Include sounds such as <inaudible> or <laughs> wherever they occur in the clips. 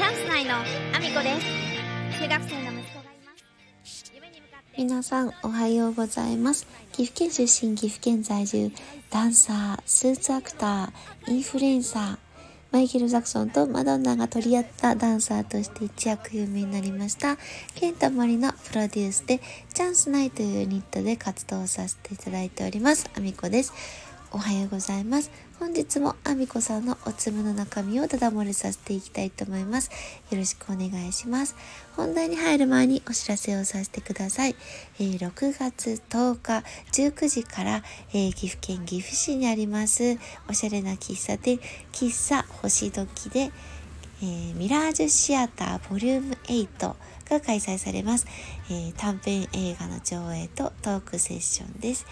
チャンス内のアミコです。中学生の息子がいます。皆さんおはようございます。岐阜県出身岐阜県在住ダンサースーツアクターインフルエンサーマイケル・ザクソンとマドンナが取り合ったダンサーとして一躍有名になりました。ケンタマリのプロデュースでチャンスナイというユニットで活動させていただいております。アミコです。おはようございます。本日もあみこさんのおつむの中身をただ漏れさせていきたいと思います。よろしくお願いします。本題に入る前にお知らせをさせてください。えー、6月10日19時から、えー、岐阜県岐阜市にありますおしゃれな喫茶店喫茶星時で、えー、ミラージュシアターボリューム8が開催されます、え短編映画の上映とトークセッションです。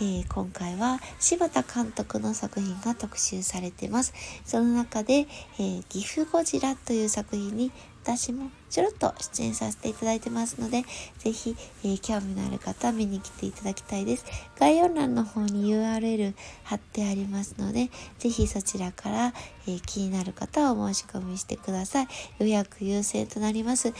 えー、今回は柴田監督の作品が特集されてます。その中で、えー、岐阜ゴジラという作品に私もちょろっと出演させていただいてますので、ぜひ、えー、興味のある方は見に来ていただきたいです。概要欄の方に URL 貼ってありますので、ぜひそちらから、えー、気になる方はお申し込みしてください。予約優先となります。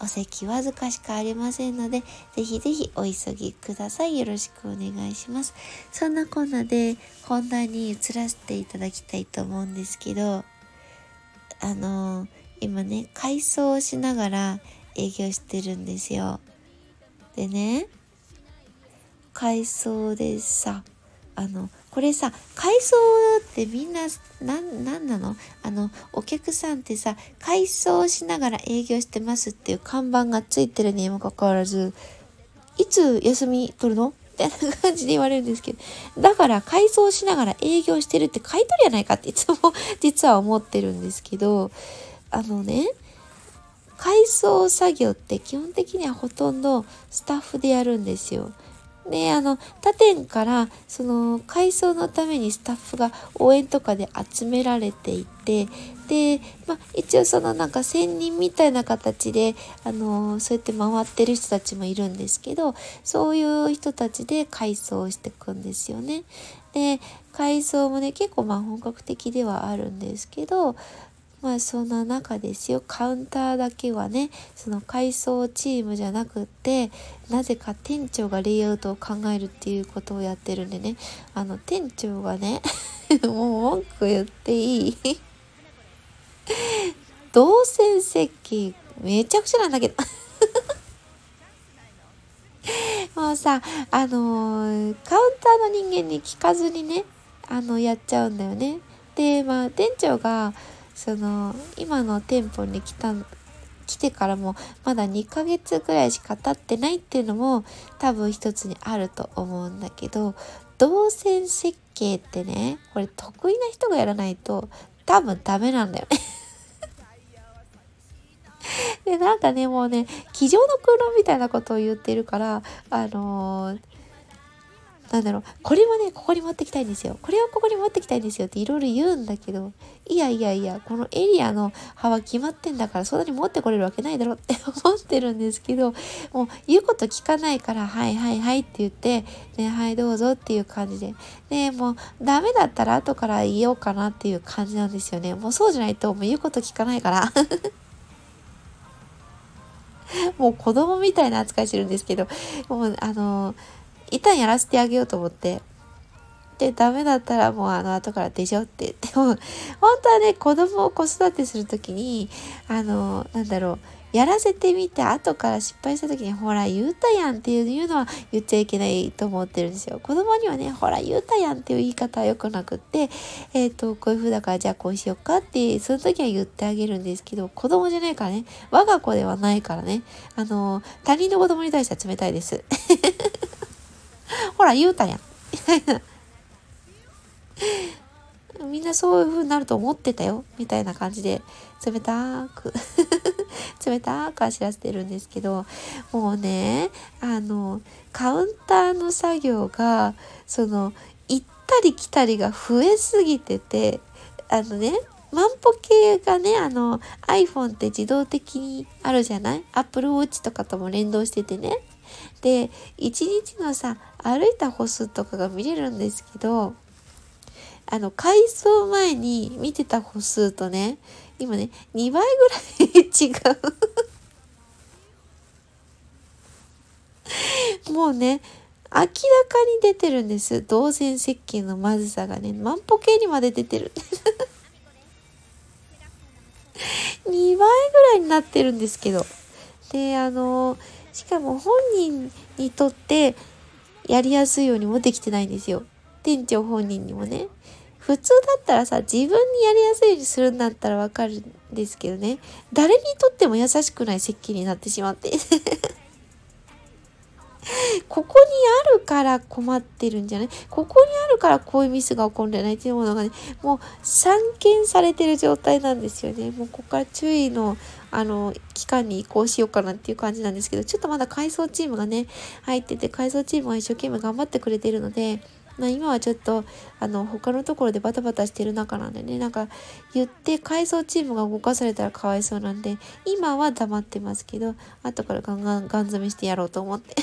お席わずかしかありませんので、ぜひぜひお急ぎください。よろしくお願いします。そんなこんなで本題に移らせていただきたいと思うんですけど、あのー、今ね、改装しながら営業してるんですよ。でね、改装でさ、あの、これさ、改装ってみんな、な、ななの？あの、お客さんってさ、改装しながら営業してますっていう看板がついてるにもかかわらず、いつ休み取るの？みたいな感じで言われるんですけど、だから改装しながら営業してるって買い取りやないかっていつも <laughs> 実は思ってるんですけど、あのね、改装作業って基本的にはほとんどスタッフでやるんですよ。で、あの、他店から、その、改装のためにスタッフが応援とかで集められていて、で、まあ、一応そのなんか専任みたいな形で、あの、そうやって回ってる人たちもいるんですけど、そういう人たちで改装してくんですよね。で、改装もね、結構まあ本格的ではあるんですけど、まあそんな中ですよ。カウンターだけはねその改装チームじゃなくってなぜか店長がレイアウトを考えるっていうことをやってるんでね。あの店長がね <laughs> もう文句言っていい？動線設計めちゃくちゃなんだけど。<laughs> もうさあのー、カウンターの人間に聞かずにねあのやっちゃうんだよね。でまあ店長がその今の店舗に来た来てからもまだ2ヶ月ぐらいしか経ってないっていうのも多分一つにあると思うんだけど動線設計ってねこれ得意な人がやらないと多分ダメなんだよね。<laughs> でなんかねもうね机上の空論みたいなことを言ってるからあのーなんだろう、これはね、ここに持ってきたいんですよ。これはここに持ってきたいんですよっていろいろ言うんだけど、いやいやいや、このエリアの幅決まってんだから、そんなに持ってこれるわけないだろって <laughs> 思ってるんですけど、もう言うこと聞かないから、はいはいはいって言って、ね、はいどうぞっていう感じで。で、もうダメだったら後から言おうかなっていう感じなんですよね。もうそうじゃないと、もう言うこと聞かないから。<laughs> もう子供みたいな扱いしてるんですけど、もうあのー一旦やらせてあげようと思って。で、ダメだったらもうあの後からでしょって言っても、本当はね、子供を子育てするときに、あの、なんだろう、やらせてみて後から失敗した時にほら言うたやんっていうのは言っちゃいけないと思ってるんですよ。子供にはねほら言うたやんっていう言い方は良くなくってえっ、ー、とこういう風だからじゃあこうしようかってその時は言ってあげるんですけど子供じゃないからね我が子ではないからねあの他人の子供に対しては冷たいです。<laughs> ほら、言うたやん。<laughs> みんなそういう風になると思ってたよ。みたいな感じで、冷たく <laughs> 冷たく走らせてるんですけど、もうね、あの、カウンターの作業が、その、行ったり来たりが増えすぎてて、あのね、万歩計がね、あの、iPhone って自動的にあるじゃない ?Apple Watch とかとも連動しててね。で、一日のさ、歩いた歩数とかが見れるんですけど、あの、改装前に見てた歩数とね、今ね、2倍ぐらい違う。<laughs> もうね、明らかに出てるんです。動線設計のまずさがね、万歩計にまで出てる。<laughs> 2倍ぐらいになってるんですけど。で、あの、しかも本人にとってやりやすいようにもできてないんですよ。店長本人にもね。普通だったらさ、自分にやりやすいようにするんだったらわかるんですけどね。誰にとっても優しくない設計になってしまって <laughs> ここにあるから困ってるんじゃない？ここにあるからこういうミスが起こるんじゃない？っていうものがね、もう散見されてる状態なんですよね。もうここから注意の、あの、期間に移行しようかなっていう感じなんですけど、ちょっとまだ改装チームがね、入ってて、改装チームは一生懸命頑張ってくれてるので、まあ、今はちょっとあの他のところでバタバタしてる中なんでねなんか言って改装チームが動かされたらかわいそうなんで今は黙ってますけど後からガンガンガン詰めしてやろうと思って。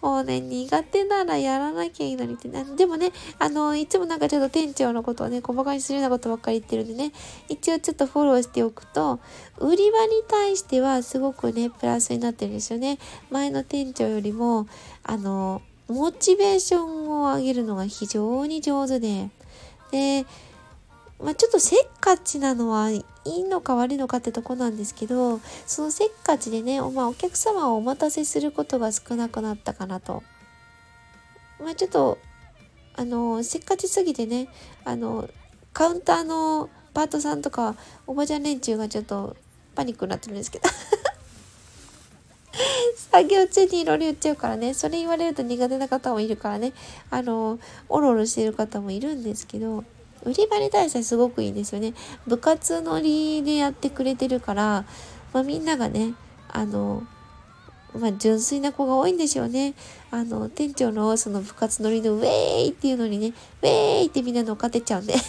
もうね、苦手ならやらなきゃいいのにって。でもね、あの、いつもなんかちょっと店長のことをね、小馬鹿にするようなことばっかり言ってるんでね、一応ちょっとフォローしておくと、売り場に対してはすごくね、プラスになってるんですよね。前の店長よりも、あの、モチベーションを上げるのが非常に上手で、で、まあ、ちょっとせっかちなのはいいのか悪いのかってとこなんですけどそのせっかちでね、まあ、お客様をお待たせすることが少なくなったかなと。まあ、ちょっとあのせっかちすぎてねあのカウンターのパートさんとかおばちゃん連中がちょっとパニックになってるんですけど <laughs> 作業中にいろいろ言っちゃうからねそれ言われると苦手な方もいるからねあのおろおろしてる方もいるんですけど売り場に対してすごくいいですよね。部活乗りでやってくれてるから、まあ、みんながね、あの、まあ、純粋な子が多いんでしょうね。あの、店長のその部活乗りのウェーイっていうのにね、ウェーイってみんな乗っかってちゃうんで <laughs>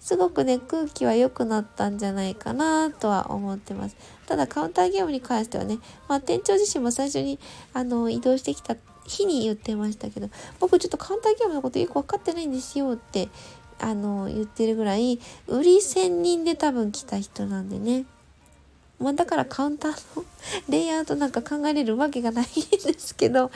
すごくね、空気は良くなったんじゃないかなとは思ってます。ただカウンターゲームに関してはね、まあ、店長自身も最初にあの移動してきた日に言ってましたけど僕ちょっとカウンターゲームのことよく分かってないんですよってあの言ってるぐらい売り専任で多分来た人なんでね。まあ、だからカウンターのレイアウトなんか考えれるわけがないんですけど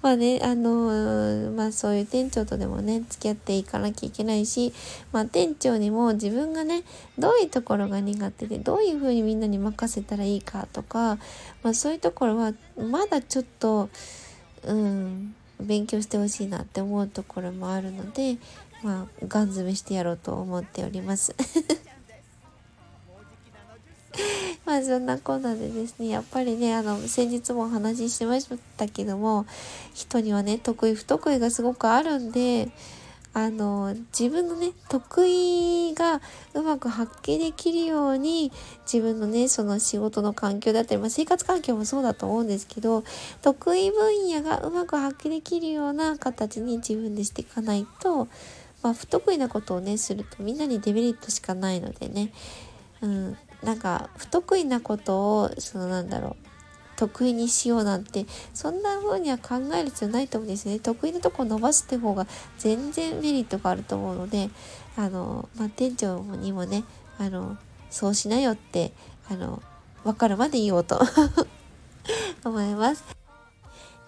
まあねあのまあそういう店長とでもね付き合っていかなきゃいけないしまあ店長にも自分がねどういうところが苦手でどういうふうにみんなに任せたらいいかとかまあそういうところはまだちょっとうん。勉強してほしいなって思うところもあるのでまあガン詰めしてやろうと思っております。<laughs> まあそんなこんなでですねやっぱりねあの先日もお話ししましたけども人にはね得意不得意がすごくあるんであの自分のね得意がうまく発揮できるように自分のねその仕事の環境だったり、まあ、生活環境もそうだと思うんですけど得意分野がうまく発揮できるような形に自分でしていかないと、まあ、不得意なことをねするとみんなにデメリットしかないのでね、うん、なんか不得意なことをそのなんだろう得意にしようなんてそんな風には考える必要ないと思うんですね得意なとこ伸ばすって方が全然メリットがあると思うのであの、まあ、店長にもねあのそうしなよってあの分かるまで言おうと <laughs> 思います。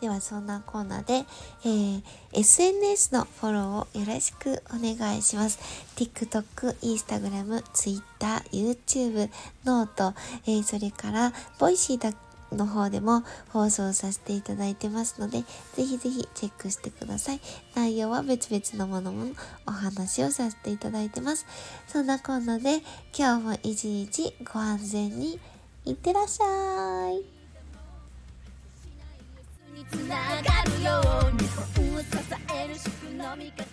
ではそんなコーナーで、えー、SNS のフォローをよろしくお願いします。TikTok、Instagram、Twitter、YouTube、note、えー、それから、 Voicy などの方でも放送させていただいてますので、ぜひぜひチェックしてください。内容は別々のものもお話をさせていただいてます。そんなこんなで今日も一日ご安全にいってらっしゃい。つながるように支えるの味方